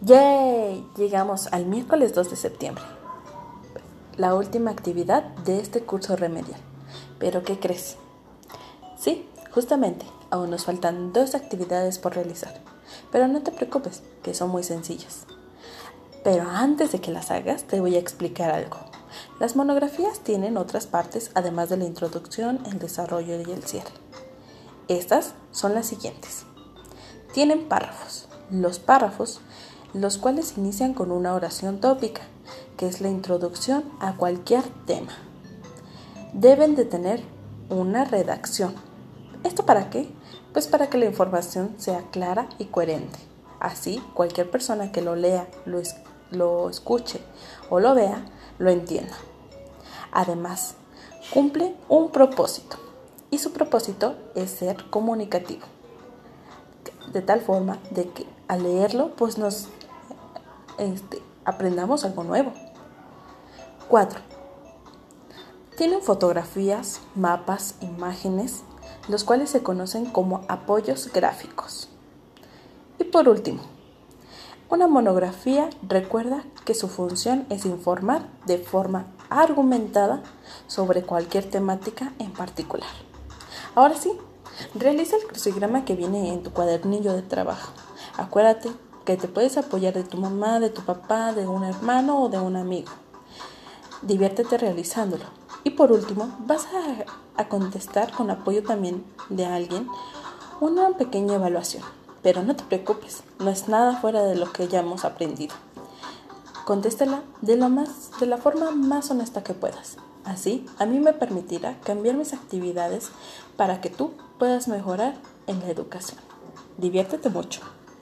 ¡Yay! Llegamos al miércoles 2 de septiembre, la última actividad de este curso remedial. ¿Pero qué crees? Sí, justamente, aún nos faltan dos actividades por realizar. Pero no te preocupes, que son muy sencillas. Pero antes de que las hagas, te voy a explicar algo. Las monografías tienen otras partes además de la introducción, el desarrollo y el cierre. Estas son las siguientes. Tienen párrafos. Los párrafos los cuales inician con una oración tópica, que es la introducción a cualquier tema. Deben de tener una redacción. ¿Esto para qué? Pues para que la información sea clara y coherente. Así, cualquier persona que lo lea, lo, lo escuche o lo vea, lo entienda. Además, cumple un propósito y su propósito es ser comunicativo de tal forma de que al leerlo pues nos este, aprendamos algo nuevo. 4. Tienen fotografías, mapas, imágenes, los cuales se conocen como apoyos gráficos. Y por último, una monografía recuerda que su función es informar de forma argumentada sobre cualquier temática en particular. Ahora sí, realiza el crucigrama que viene en tu cuadernillo de trabajo. Acuérdate que te puedes apoyar de tu mamá, de tu papá, de un hermano o de un amigo. Diviértete realizándolo. Y por último, vas a, contestar con apoyo también de alguien una pequeña evaluación. Pero no te preocupes, no es nada fuera de lo que ya hemos aprendido. Más, de la forma más honesta que puedas. Así, a mí me permitirá cambiar mis actividades para que tú puedas mejorar en la educación. Diviértete mucho.